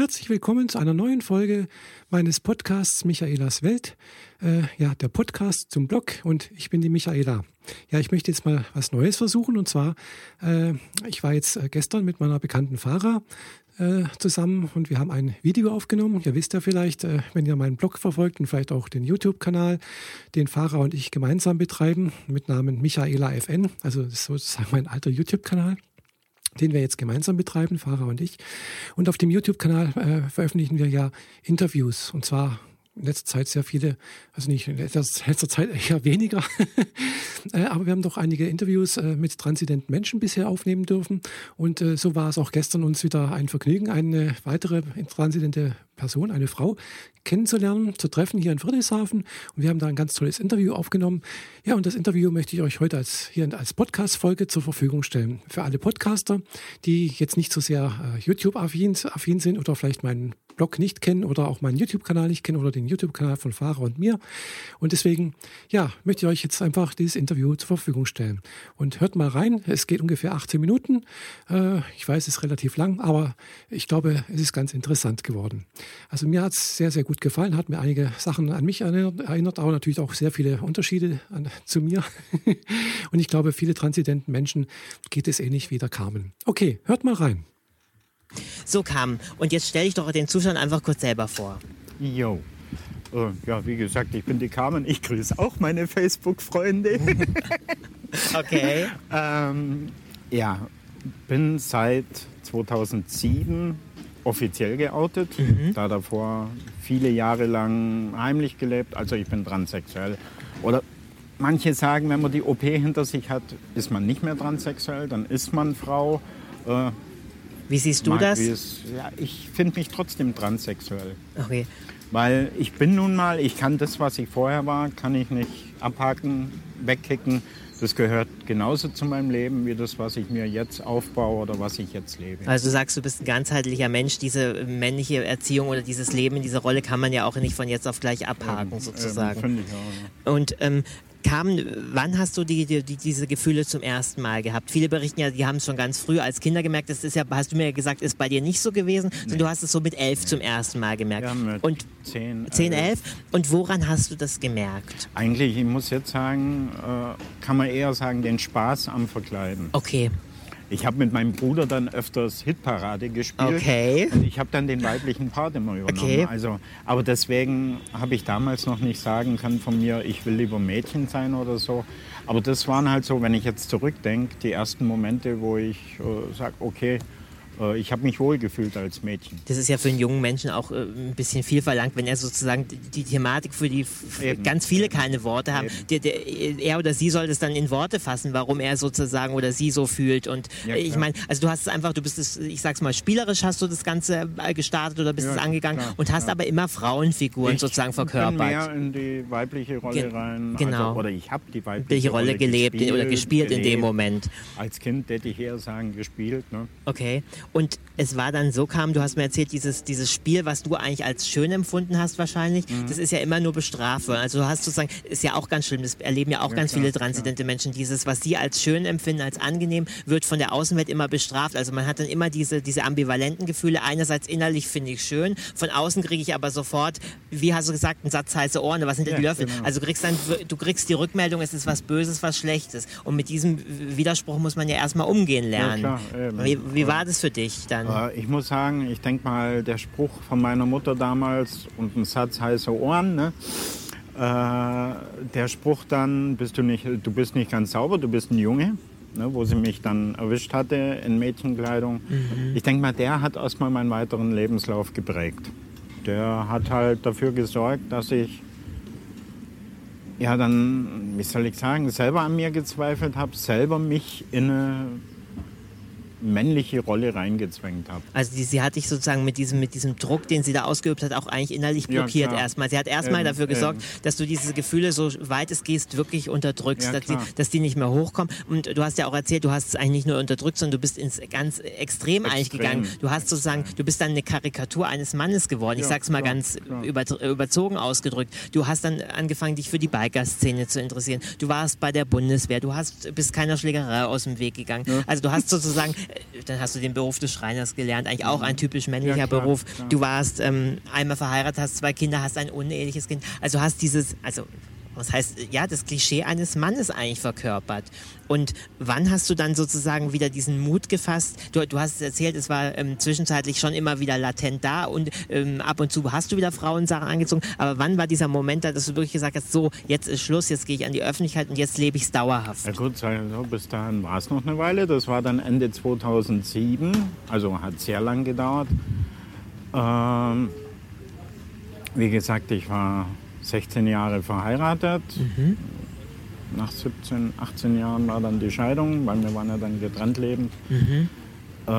Herzlich willkommen zu einer neuen Folge meines Podcasts Michaelas Welt. Äh, ja, der Podcast zum Blog und ich bin die Michaela. Ja, ich möchte jetzt mal was Neues versuchen und zwar, äh, ich war jetzt äh, gestern mit meiner bekannten Fahrer äh, zusammen und wir haben ein Video aufgenommen. Ihr wisst ja vielleicht, äh, wenn ihr meinen Blog verfolgt und vielleicht auch den YouTube-Kanal, den Fahrer und ich gemeinsam betreiben mit Namen Michaela FN, also das ist sozusagen mein alter YouTube-Kanal den wir jetzt gemeinsam betreiben, Fahrer und ich. Und auf dem YouTube-Kanal äh, veröffentlichen wir ja Interviews und zwar in letzter Zeit sehr viele, also nicht in letzter, Zeit eher weniger, äh, aber wir haben doch einige Interviews äh, mit transidenten Menschen bisher aufnehmen dürfen und äh, so war es auch gestern uns wieder ein Vergnügen, eine weitere transidente Person, eine Frau kennenzulernen, zu treffen hier in Friedrichshafen und wir haben da ein ganz tolles Interview aufgenommen. Ja, und das Interview möchte ich euch heute als, hier als Podcast-Folge zur Verfügung stellen. Für alle Podcaster, die jetzt nicht so sehr YouTube-affin sind oder vielleicht meinen Blog nicht kennen oder auch meinen YouTube-Kanal nicht kennen oder den YouTube-Kanal von Fahrer und mir. Und deswegen, ja, möchte ich euch jetzt einfach dieses Interview zur Verfügung stellen. Und hört mal rein. Es geht ungefähr 18 Minuten. Äh, ich weiß, es ist relativ lang, aber ich glaube, es ist ganz interessant geworden. Also mir hat es sehr, sehr gut gefallen, hat mir einige Sachen an mich erinnert, aber natürlich auch sehr viele Unterschiede an, zu mir. und ich glaube, viele transidenten Menschen geht es ähnlich wie der Carmen. Okay, hört mal rein. So kam. Und jetzt stelle ich doch den Zuschauern einfach kurz selber vor. Jo. Uh, ja, wie gesagt, ich bin die Carmen. Ich grüße auch meine Facebook-Freunde. okay. ähm, ja, bin seit 2007 offiziell geoutet, mhm. da davor viele Jahre lang heimlich gelebt. Also ich bin transsexuell. Oder manche sagen, wenn man die OP hinter sich hat, ist man nicht mehr transsexuell, dann ist man Frau. Äh, wie siehst du das? Es, ja, ich finde mich trotzdem transsexuell. Okay. Weil ich bin nun mal, ich kann das, was ich vorher war, kann ich nicht abhaken, wegkicken. Das gehört genauso zu meinem Leben wie das, was ich mir jetzt aufbaue oder was ich jetzt lebe. Also du sagst, du bist ein ganzheitlicher Mensch. Diese männliche Erziehung oder dieses Leben in dieser Rolle kann man ja auch nicht von jetzt auf gleich abhaken, ähm, sozusagen. Ähm, ich auch. Und ähm, kam, wann hast du die, die, diese Gefühle zum ersten Mal gehabt? Viele berichten ja, die haben es schon ganz früh als Kinder gemerkt. Das ist ja, hast du mir gesagt, ist bei dir nicht so gewesen. Nee. Du hast es so mit elf nee. zum ersten Mal gemerkt. Ja, mit und zehn, zehn, elf. Und woran hast du das gemerkt? Eigentlich, ich muss jetzt sagen, äh, kann man eher sagen, den Spaß am Verkleiden. Okay. Ich habe mit meinem Bruder dann öfters Hitparade gespielt. Okay. Und ich habe dann den weiblichen Part immer übernommen. Okay. Also, aber deswegen habe ich damals noch nicht sagen können von mir, ich will lieber Mädchen sein oder so. Aber das waren halt so, wenn ich jetzt zurückdenke, die ersten Momente, wo ich äh, sage, okay, ich habe mich wohlgefühlt als Mädchen. Das ist ja für einen jungen Menschen auch äh, ein bisschen viel verlangt, wenn er sozusagen die Thematik, für die Eben. ganz viele keine Worte haben. Der, der, er oder sie soll das dann in Worte fassen, warum er sozusagen oder sie so fühlt. Und ja, ich meine, also du hast es einfach, du bist es, ich sag's mal, spielerisch hast du das Ganze äh, gestartet oder bist ja, es angegangen klar, und hast klar. aber immer Frauenfiguren ich sozusagen verkörpert. Ich bin mehr in die weibliche Rolle Ge rein. Genau. Also, oder ich habe die weibliche Rolle, Rolle gelebt gespielt, oder gespielt gelebt. in dem Moment. Als Kind hätte ich eher sagen, gespielt. Ne? Okay. Und es war dann so kam, du hast mir erzählt, dieses, dieses Spiel, was du eigentlich als schön empfunden hast wahrscheinlich, mhm. das ist ja immer nur bestraft worden. Also du hast sozusagen, ist ja auch ganz schlimm, das erleben ja auch ja, ganz klar, viele transidente klar. Menschen, dieses, was sie als schön empfinden, als angenehm, wird von der Außenwelt immer bestraft. Also man hat dann immer diese, diese ambivalenten Gefühle. Einerseits innerlich finde ich schön, von außen kriege ich aber sofort, wie hast du gesagt, einen Satz heiße Ohren, was sind denn ja, die Löffel? Genau. Also du kriegst dann, du kriegst die Rückmeldung, es ist was Böses, was Schlechtes. Und mit diesem Widerspruch muss man ja erstmal umgehen lernen. Ja, klar, wie, wie war das für dich dann? Äh, ich muss sagen, ich denke mal, der Spruch von meiner Mutter damals und ein Satz heiße Ohren, ne? Äh, der Spruch dann, bist du, nicht, du bist nicht ganz sauber, du bist ein Junge, ne, wo sie mich dann erwischt hatte in Mädchenkleidung. Mhm. Ich denke mal, der hat erstmal meinen weiteren Lebenslauf geprägt. Der hat halt dafür gesorgt, dass ich ja dann, wie soll ich sagen, selber an mir gezweifelt habe, selber mich in eine männliche Rolle reingezwängt habe. Also die, sie hat dich sozusagen mit diesem, mit diesem Druck, den sie da ausgeübt hat, auch eigentlich innerlich blockiert ja, erstmal. Sie hat erstmal ähm, dafür gesorgt, ähm. dass du diese Gefühle, so weit es geht, wirklich unterdrückst, ja, dass, die, dass die nicht mehr hochkommen. Und du hast ja auch erzählt, du hast es eigentlich nicht nur unterdrückt, sondern du bist ins ganz Extrem, Extrem eigentlich gegangen. Du hast sozusagen, du bist dann eine Karikatur eines Mannes geworden. Ich ja, sag's mal klar, ganz klar. überzogen ausgedrückt. Du hast dann angefangen, dich für die Biker-Szene zu interessieren. Du warst bei der Bundeswehr. Du hast, bist keiner Schlägerei aus dem Weg gegangen. Also du hast sozusagen dann hast du den Beruf des Schreiners gelernt, eigentlich auch ein typisch männlicher Ja, klar, Beruf. klar. Du warst ähm, einmal verheiratet, hast zwei Kinder, hast ein uneheliches Kind. Also hast dieses, also was heißt, ja, das Klischee eines Mannes eigentlich verkörpert. Und wann hast du dann sozusagen wieder diesen Mut gefasst? Du, du hast es erzählt, es war ähm, zwischenzeitlich schon immer wieder latent da und ähm, ab und zu hast du wieder Frauensachen angezogen. Aber wann war dieser Moment da, dass du wirklich gesagt hast, so, jetzt ist Schluss, jetzt gehe ich an die Öffentlichkeit und jetzt lebe ich es dauerhaft? Ja gut, bis dahin war es noch eine Weile. Das war dann Ende 2007, also hat sehr lang gedauert. Ähm, wie gesagt, ich war 16 Jahre verheiratet. Nach 17, 18 Jahren war dann die Scheidung, weil wir waren ja dann getrennt lebend. Äh,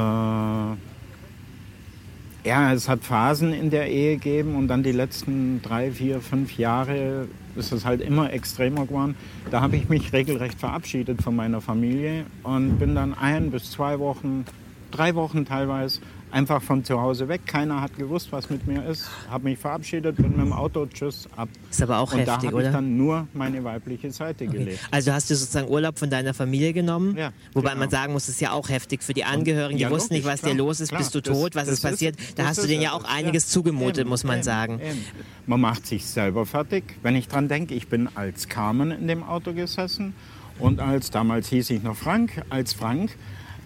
ja, es hat Phasen in der Ehe gegeben und dann die letzten drei, vier, fünf Jahre ist es halt immer extremer geworden. Da habe ich mich regelrecht verabschiedet von meiner Familie und bin dann ein bis zwei Wochen, drei Wochen teilweise einfach von zu Hause weg. Keiner hat gewusst, was mit mir ist. Habe mich verabschiedet, bin mit dem Auto, tschüss, ab. Ist aber auch und da heftig, habe ich oder? dann nur meine weibliche Seite Okay. gelebt. Also hast du sozusagen Urlaub von deiner Familie genommen? Ja, Wobei genau. man sagen muss, es ist ja auch heftig für die Angehörigen. Die ja, wussten nicht, was dir klar, los ist. klar. Bist du Das- tot? Was ist passiert? da hast du denen ja auch einiges ja. zugemutet, Eben, muss man eben, sagen. eben. Man macht sich selber fertig. Wenn ich dran denke, ich bin als Carmen in dem Auto gesessen und als, damals hieß ich noch Frank, als Frank.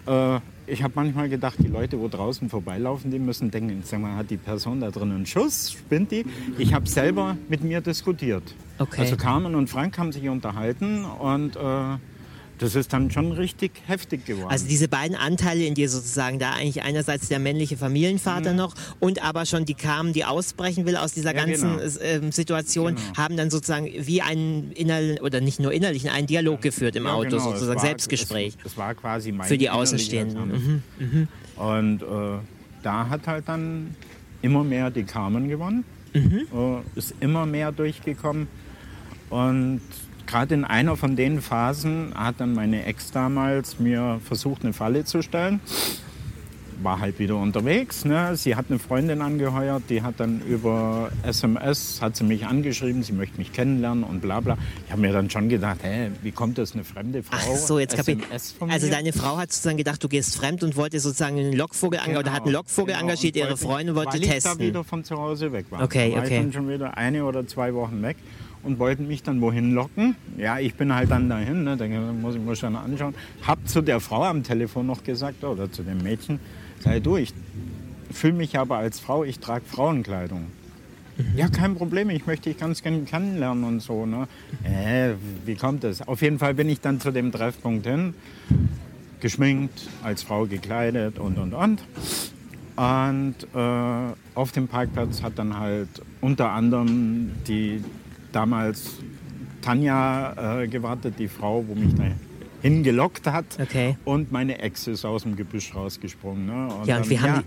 Äh, ich habe manchmal gedacht, die Leute, wo draußen vorbeilaufen, die müssen denken, sag mal, hat die Person da drin einen Schuss? Spinnt die? Ich habe selber mit mir diskutiert. Okay. Also Carmen und Frank haben sich unterhalten und äh, das ist dann schon richtig heftig geworden. Also diese beiden Anteile in dir sozusagen, da eigentlich einerseits der männliche Familienvater noch und aber schon die Carmen, die ausbrechen will aus dieser Mhm. Ja, ganzen genau. ähm, Situation, Genau. haben dann sozusagen wie einen innerlichen, oder nicht nur innerlichen, einen Dialog geführt im Ja, Auto, genau. sozusagen war- Selbstgespräch. Es, es war quasi mein Für die Außenstehenden. Tanz. Mhm, Und äh, da hat halt dann immer mehr die Carmen gewonnen, Mhm. äh, ist immer mehr durchgekommen. Und gerade in einer von den Phasen hat dann meine Ex damals mir versucht, eine Falle zu stellen. War halt wieder unterwegs. Ne? Sie hat eine Freundin angeheuert, die hat dann über SMS, hat sie mich angeschrieben, sie möchte mich kennenlernen und bla bla. Ich habe mir dann schon gedacht, hä, wie kommt das eine fremde Frau? Ach so, jetzt. SMS von Also deine Frau hat sozusagen gedacht, du gehst fremd und wollte sozusagen einen Lockvogel engagieren oder hat einen Lockvogel genau. engagiert, ihre Freundin wollte weil ich da testen. wieder von zu Hause weg war. Okay, da war okay. ich dann schon wieder eine oder zwei Wochen weg und wollten mich dann wohin locken. Ja, ich bin halt dann dahin, ne, denke, muss ich mir schon anschauen. Hab zu der Frau am Telefon noch gesagt, oder zu dem Mädchen, sei du, ich fühle mich aber als Frau, ich trage Frauenkleidung. Mhm. Ja, kein Problem, ich möchte dich ganz gerne kennenlernen und so. Ne? Äh, wie kommt das? Auf jeden Fall bin ich dann zu dem Treffpunkt hin, geschminkt, als Frau gekleidet und und und. Und äh, auf dem Parkplatz hat dann halt unter anderem die damals Tanja äh, gewartet, die Frau, wo mich da hingelockt hat. Okay. Und meine Ex ist aus dem Gebüsch rausgesprungen. Ne? Ja, und dann, wie haben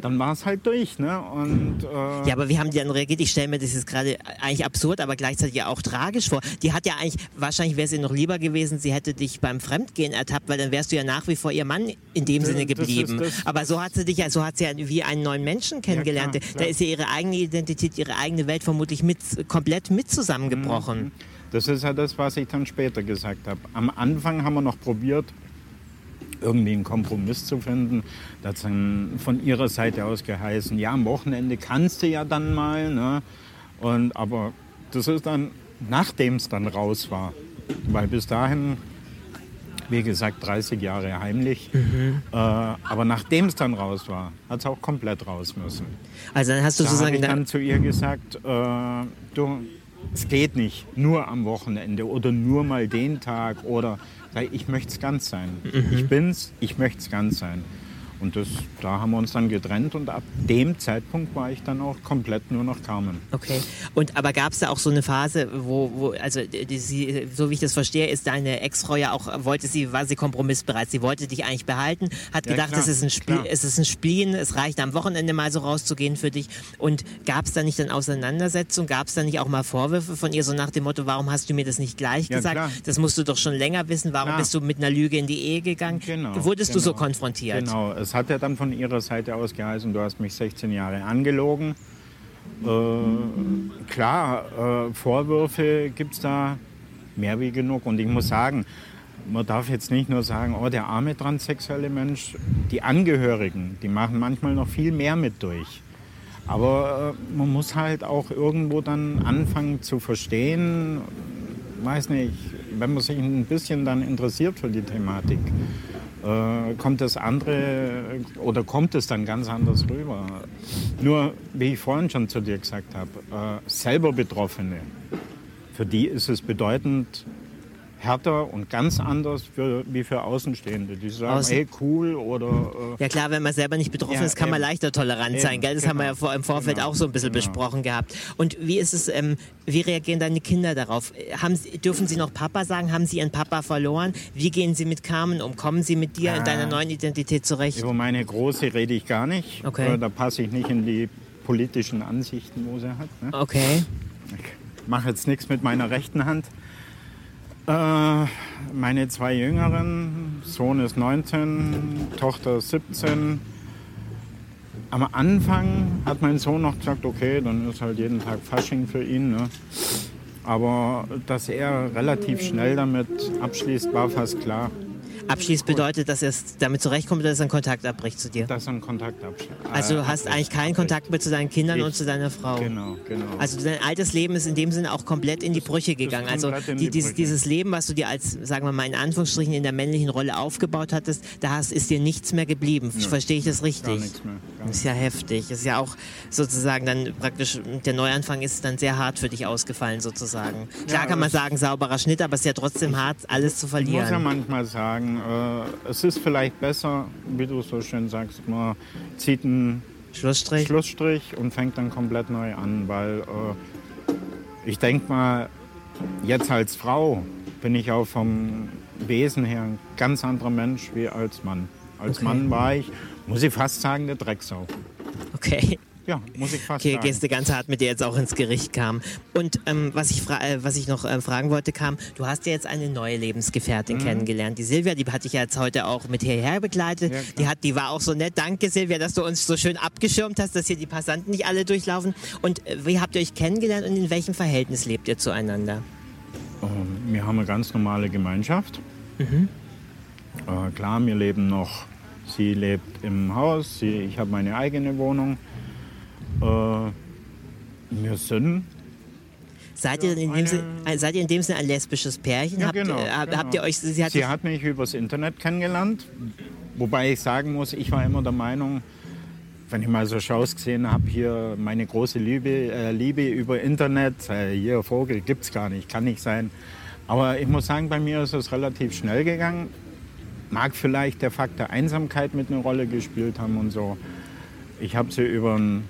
Dann war es halt durch. Ne? Und, äh, Ja, aber wie haben die dann reagiert? Ich stelle mir das jetzt gerade eigentlich absurd, aber gleichzeitig ja auch tragisch vor. Die hat ja eigentlich, wahrscheinlich wäre es ihr noch lieber gewesen, sie hätte dich beim Fremdgehen ertappt, weil dann wärst du ja nach wie vor ihr Mann in dem Sinne das ist geblieben. das- aber so hat sie dich ja, so hat sie ja wie einen neuen Menschen kennengelernt. klar, Da klar. ist ja ihre eigene Identität, ihre eigene Welt vermutlich mit, komplett mit zusammengebrochen. Das ist ja das, was ich dann später gesagt habe. Am Anfang haben wir noch probiert, irgendwie einen Kompromiss zu finden. Da hat dann von ihrer Seite aus geheißen, ja, am Wochenende kannst du ja dann mal. Ne? Und, aber das ist dann, nachdem es dann raus war. Weil bis dahin, wie gesagt, 30 Jahre heimlich. Äh, aber nachdem es dann raus war, hat es auch komplett raus müssen. Also dann hast du Da sozusagen ich da- dann zu ihr gesagt, äh, du, es geht nicht nur am Wochenende oder nur mal den Tag oder ich, ich möchte es ganz sein. Mhm. Ich bin's, ich möchte es ganz sein. Und das, da haben wir uns dann getrennt und ab dem Zeitpunkt war ich dann auch komplett nur noch Carmen. Okay. Und aber gab es da auch so eine Phase, wo, wo also die, sie, so wie ich das verstehe, ist deine Ex-Frau ja auch, wollte sie, war sie kompromissbereit. Sie wollte dich eigentlich behalten, hat Ja, gedacht, klar, es ist ein Spiel, es ist ein Spleen, es reicht am Wochenende mal so rauszugehen für dich. Und gab es da nicht dann Auseinandersetzungen, gab es da nicht auch mal Vorwürfe von ihr, so nach dem Motto, warum hast du mir das nicht gleich Ja, gesagt? klar. Das musst du doch schon länger wissen, warum Klar. bist du mit einer Lüge in die Ehe gegangen? Genau, Wurdest du so genau. konfrontiert? Genau, es hat ja dann von ihrer Seite aus geheißen, du hast mich 16 Jahre angelogen. Äh, klar, äh, Vorwürfe gibt es da mehr wie genug. Und ich muss sagen, man darf jetzt nicht nur sagen, oh, der arme transsexuelle Mensch. Die Angehörigen, die machen manchmal noch viel mehr mit durch. Aber äh, man muss halt auch irgendwo dann anfangen zu verstehen, weiß nicht, wenn man sich ein bisschen dann interessiert für die Thematik, äh, kommt das andere oder kommt es dann ganz anders rüber. Nur, wie ich vorhin schon zu dir gesagt habe, äh, selber Betroffene, für die ist es bedeutend, härter und ganz anders für, wie für Außenstehende. Die sagen, Außen hey, cool oder... Äh ja klar, wenn man selber nicht betroffen ja, ist, kann eben. man leichter tolerant eben, sein. Gell? Das genau. haben wir ja vor, im Vorfeld genau. auch so ein bisschen genau. besprochen gehabt. Und wie ist es, ähm, wie reagieren deine Kinder darauf? Haben, dürfen sie noch Papa sagen? Haben sie ihren Papa verloren? Wie gehen sie mit Carmen um? Kommen sie mit dir in deiner neuen Identität zurecht? Über meine Große rede ich gar nicht. Okay. Da passe ich nicht in die politischen Ansichten, wo sie hat. Ne? Okay. Ich mache jetzt nichts mit meiner rechten Hand. Äh, meine zwei Jüngeren, Sohn ist 19, Tochter 17. Am Anfang hat mein Sohn noch gesagt, okay, dann ist halt jeden Tag Fasching für ihn. Ne? Aber dass er relativ schnell damit abschließt, war fast klar. Abschließt bedeutet, dass er damit zurechtkommt dass er einen Kontakt abbricht zu dir? Dass er einen Kontakt abbricht. Also du hast eigentlich keinen Kontakt mehr zu deinen Kindern ich, und zu deiner Frau. Genau, genau. Also dein altes Leben ist in dem Sinne auch komplett in die Brüche gegangen. Also die, die dieses, dieses, Leben, was du dir als, sagen wir mal in Anführungsstrichen, in der männlichen Rolle aufgebaut hattest, da hast, ist dir nichts mehr geblieben. Ja. Verstehe ich das richtig? Gar nichts mehr. Gar das ist ja heftig. Das ist ja auch sozusagen dann praktisch, der Neuanfang ist dann sehr hart für dich ausgefallen sozusagen. Klar ja, kann man sagen, sauberer Schnitt, aber es ist ja trotzdem hart, alles zu verlieren. Muss ja manchmal sagen, äh, es ist vielleicht besser, wie du so schön sagst, man zieht einen Schlussstrich, Schlussstrich und fängt dann komplett neu an, weil äh, ich denke mal, jetzt als Frau bin ich auch vom Wesen her ein ganz anderer Mensch wie als Mann. Als okay. Mann war ich, muss ich fast sagen, der Drecksau. Okay. Ja, muss ich fast okay, sagen. Geste ganz hart, mit der jetzt auch ins Gericht kam. Und ähm, was, ich äh, was ich noch äh, fragen wollte, kam, du hast ja jetzt eine neue Lebensgefährtin mhm. kennengelernt. Die Silvia, die hatte ich ja jetzt heute auch mit hierher begleitet. Ja, die, hat, die war auch so nett. Danke, Silvia, dass du uns so schön abgeschirmt hast, dass hier die Passanten nicht alle durchlaufen. Und äh, wie habt ihr euch kennengelernt und in welchem Verhältnis lebt ihr zueinander? Ähm, wir haben eine ganz normale Gemeinschaft. Mhm. Äh, klar, wir leben noch. Sie lebt im Haus, sie, ich habe meine eigene Wohnung. Äh, wir sind. Seid ihr, in dem Sinne, seid ihr in dem Sinne ein lesbisches Pärchen? Ja, habt, genau, äh, genau. habt ihr euch, sie, hat, sie hat mich übers Internet kennengelernt. Wobei ich sagen muss, ich war immer der Meinung, wenn ich mal so Shows gesehen habe, hier meine große Liebe, äh, Liebe über Internet, äh, hier Vogel gibt es gar nicht, kann nicht sein. Aber ich muss sagen, bei mir ist es relativ schnell gegangen. Mag vielleicht der Fakt der Einsamkeit mit einer Rolle gespielt haben und so. Ich habe sie über ein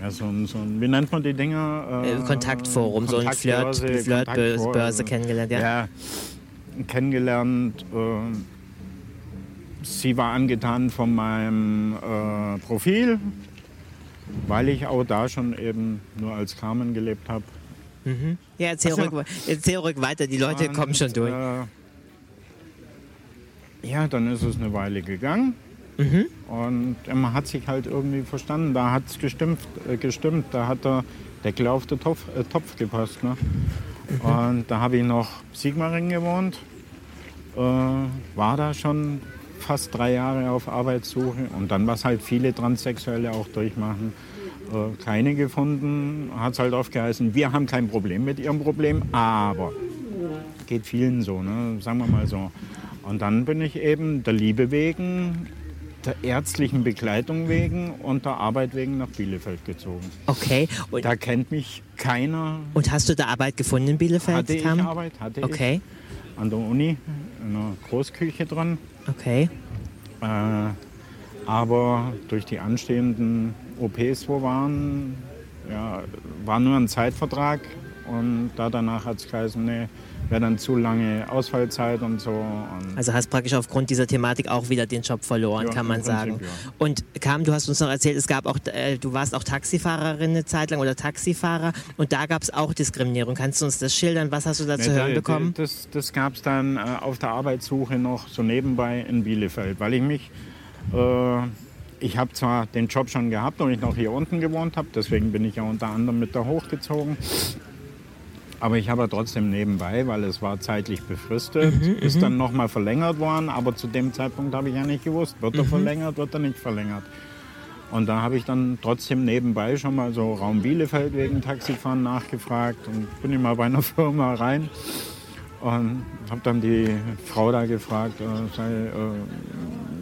ja, so ein, so ein, wie nennt man die Dinger? Äh, Kontaktforum, so ein Flirt, Flirtbörse Flirt kennengelernt, ja. ja kennengelernt. Äh, sie war angetan von meinem äh, Profil, weil ich auch da schon eben nur als Carmen gelebt habe. Mhm. Ja, erzähl, also, ruhig, erzähl ruhig weiter, die Leute und, kommen schon durch. Äh, ja, dann ist es eine Weile gegangen. Mhm. Und man hat sich halt irgendwie verstanden. Da hat es gestimmt, äh, gestimmt. Da hat der Deckel auf den Topf, äh, Topf gepasst. Ne? Mhm. Und da habe ich noch Sigmaring gewohnt. Äh, war da schon fast drei Jahre auf Arbeitssuche. Und dann, was halt viele Transsexuelle auch durchmachen, äh, keine gefunden. Hat es halt aufgeheißen, wir haben kein Problem mit ihrem Problem, aber geht vielen so, ne? sagen wir mal so. Und dann bin ich eben der Liebe wegen der ärztlichen Begleitung wegen und der Arbeit wegen nach Bielefeld gezogen. Okay. Und da kennt mich keiner. Und hast du da Arbeit gefunden in Bielefeld? Hatte ich Arbeit, hatte okay. ich. An der Uni, in einer Großküche dran. Okay. Äh, aber durch die anstehenden OPs, wo waren, ja, war nur ein Zeitvertrag. Und da danach hat es geheißen, nee, wäre dann zu lange Ausfallzeit und so. Und also hast praktisch aufgrund dieser Thematik auch wieder den Job verloren, ja, kann man sagen. Prinzip, ja. Und Kam, du hast uns noch erzählt, es gab auch, äh, du warst auch Taxifahrerin eine Zeit lang oder Taxifahrer und da gab es auch Diskriminierung. Kannst du uns das schildern? Was hast du da zu hören bekommen? Das, das gab es dann äh, auf der Arbeitssuche noch so nebenbei in Bielefeld, weil ich mich äh, ich habe zwar den Job schon gehabt, und ich noch hier unten gewohnt habe, deswegen bin ich ja unter anderem mit da hochgezogen. Aber ich habe trotzdem nebenbei, weil es war zeitlich befristet, Mhm, ist dann nochmal verlängert worden. Aber zu dem Zeitpunkt habe ich ja nicht gewusst, wird er Mhm. verlängert, wird er nicht verlängert. Und da habe ich dann trotzdem nebenbei schon mal so Raum Bielefeld wegen Taxifahren nachgefragt und bin ich mal bei einer Firma rein und habe dann die Frau da gefragt, äh, sei, äh,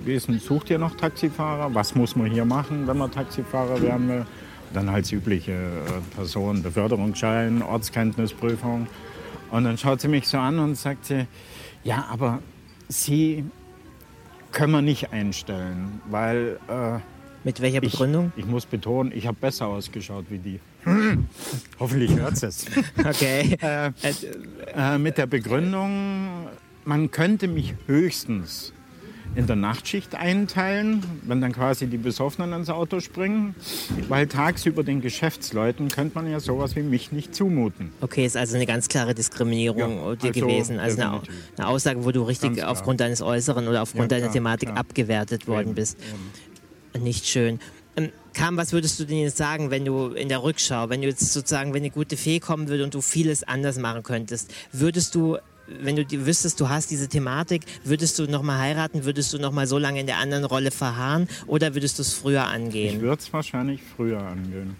wie ist denn, sucht ihr noch Taxifahrer? Was muss man hier machen, wenn man Taxifahrer werden will? Dann halt die übliche äh, Person, Beförderungsschein, Ortskenntnisprüfung. Und dann schaut sie mich so an und sagt sie, ja, aber Sie können wir nicht einstellen, weil äh, Mit welcher ich, Begründung? ich muss betonen, ich habe besser ausgeschaut wie die. Hoffentlich hört es. Okay. äh, äh, mit der Begründung, man könnte mich höchstens in der Nachtschicht einteilen, wenn dann quasi die Besoffenen ins Auto springen, weil tagsüber den Geschäftsleuten könnte man ja sowas wie mich nicht zumuten. Okay, ist also eine ganz klare Diskriminierung Ja, dir also gewesen. Also eine, eine Aussage, wo du richtig aufgrund deines Äußeren oder aufgrund Ja, deiner klar, Thematik klar. abgewertet worden Eben, bist. Nicht schön. Ähm, Kam, was würdest du denn jetzt sagen, wenn du in der Rückschau, wenn du jetzt sozusagen, wenn eine gute Fee kommen würde und du vieles anders machen könntest, würdest du, wenn du die- wüsstest, du hast diese Thematik, würdest du nochmal heiraten, würdest du nochmal so lange in der anderen Rolle verharren oder würdest du es früher Ich angehen? würde es wahrscheinlich früher angehen.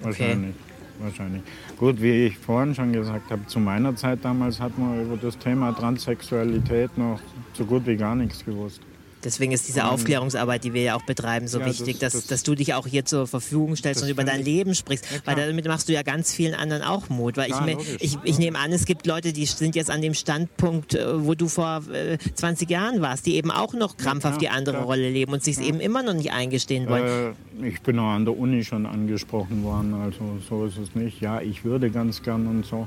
Wahrscheinlich. Wahrscheinlich. Gut, wie ich vorhin schon gesagt habe, zu meiner Zeit damals hat man über das Thema Transsexualität noch so gut wie gar nichts gewusst. Deswegen ist diese Aufklärungsarbeit, die wir ja auch betreiben, so Ja, wichtig, das- dass, das- dass du dich auch hier zur Verfügung stellst und über dein Leben sprichst. Ja, weil klar. damit machst du ja ganz vielen anderen auch Mut. Weil Ja, ich, logisch. ich, ich nehme an, es gibt Leute, die sind jetzt an dem Standpunkt, äh, wo du vor äh, 20 Jahren warst, die eben auch noch krampfhaft die klar, andere klar. Rolle leben und sich eben immer noch nicht eingestehen wollen. Äh, ich bin auch an der Uni schon angesprochen worden, also so ist es nicht. Ja, ich würde ganz gern und so.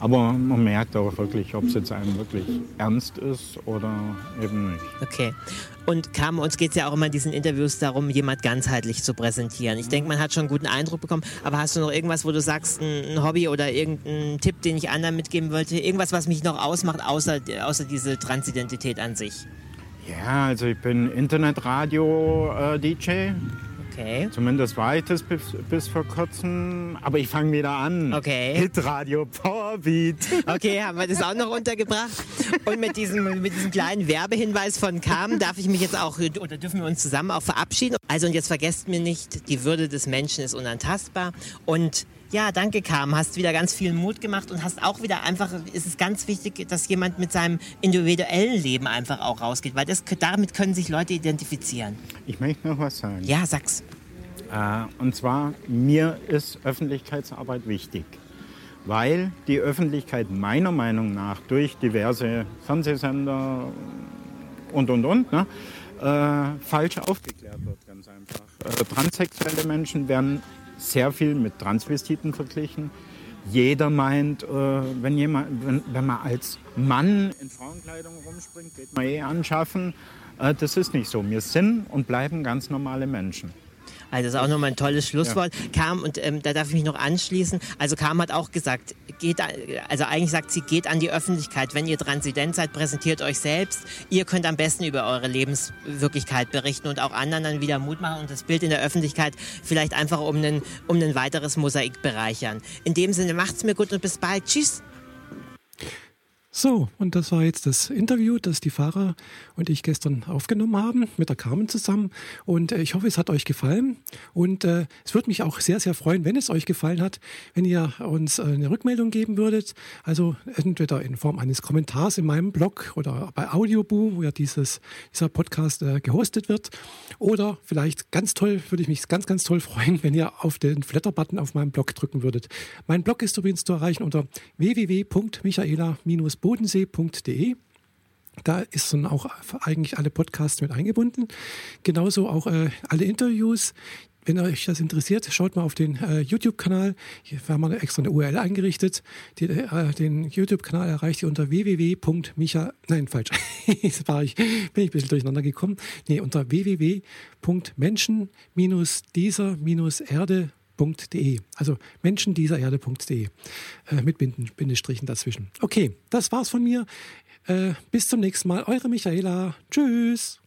Aber man merkt auch wirklich, ob es jetzt einem wirklich ernst ist oder eben nicht. Okay. Und Kam, uns geht es ja auch immer in diesen Interviews darum, jemand ganzheitlich zu präsentieren. Ich denke, man hat schon einen guten Eindruck bekommen, aber hast du noch irgendwas, wo du sagst, ein, Hobby oder irgendein Tipp, den ich anderen mitgeben wollte? Irgendwas, was mich noch ausmacht, außer, außer diese Transidentität an sich? Ja, also ich bin Internetradio-DJ. Okay. Zumindest war ich das bis, bis vor kurzem. Aber ich fange wieder an. Okay. Hitradio Powerbeat. Okay, haben wir das auch noch untergebracht. Und mit diesem, mit diesem kleinen Werbehinweis von Kam darf ich mich jetzt auch, oder dürfen wir uns zusammen auch verabschieden. Also und jetzt vergesst mir nicht, die Würde des Menschen ist unantastbar. Und ja, danke Kam, hast wieder ganz viel Mut gemacht und hast auch wieder einfach, es ist ganz wichtig, dass jemand mit seinem individuellen Leben einfach auch rausgeht, weil das, damit können sich Leute identifizieren. Ich möchte noch was sagen. Ja, sag's. Äh, und zwar, mir ist Öffentlichkeitsarbeit wichtig. Weil die Öffentlichkeit meiner Meinung nach durch diverse Fernsehsender und, und, und, ne, äh, falsch aufgeklärt wird, ganz einfach. Äh, transsexuelle Menschen werden sehr viel mit Transvestiten verglichen. Jeder meint, äh, wenn, jemand, wenn, wenn man als Mann in Frauenkleidung rumspringt, geht man eh anschaffen. Äh, das ist nicht so. Wir sind und bleiben ganz normale Menschen. Also das ist auch nochmal ein tolles Schlusswort. Kam, und ähm, da darf ich mich noch anschließen, also Kam hat auch gesagt, geht, also eigentlich sagt sie, geht an die Öffentlichkeit. Wenn ihr Transident seid, präsentiert euch selbst. Ihr könnt am besten über eure Lebenswirklichkeit berichten und auch anderen dann wieder Mut machen und das Bild in der Öffentlichkeit vielleicht einfach um ein um ein weiteres Mosaik bereichern. In dem Sinne, macht's mir gut und bis bald. Tschüss. So, und das war jetzt das Interview, das die Fahrer und ich gestern aufgenommen haben mit der Carmen zusammen. Und äh, ich hoffe, es hat euch gefallen. Und äh, es würde mich auch sehr, sehr freuen, wenn es euch gefallen hat, wenn ihr uns äh, eine Rückmeldung geben würdet. Also entweder in Form eines Kommentars in meinem Blog oder bei Audioboo, wo ja dieses, dieser Podcast äh, gehostet wird. Oder vielleicht ganz toll, würde ich mich ganz, ganz toll freuen, wenn ihr auf den Flatter-Button auf meinem Blog drücken würdet. Mein Blog ist übrigens zu erreichen unter www.michaela-bodensee.de. Da ist dann auch eigentlich alle Podcasts mit eingebunden. Genauso auch äh, alle Interviews. Wenn euch das interessiert, schaut mal auf den äh, YouTube-Kanal. Hier haben wir extra eine URL eingerichtet. Die, äh, den YouTube-Kanal erreicht ihr unter www.micha... Nein, falsch. Jetzt war ich, bin ich ein bisschen durcheinander gekommen. Nee, unter www.menschen-dieser-erde.de. Also menschendiesererde.de. Äh, mit Bindestrichen dazwischen. Okay, das war's von mir. Äh, bis zum nächsten Mal. Eure Michaela. Tschüss.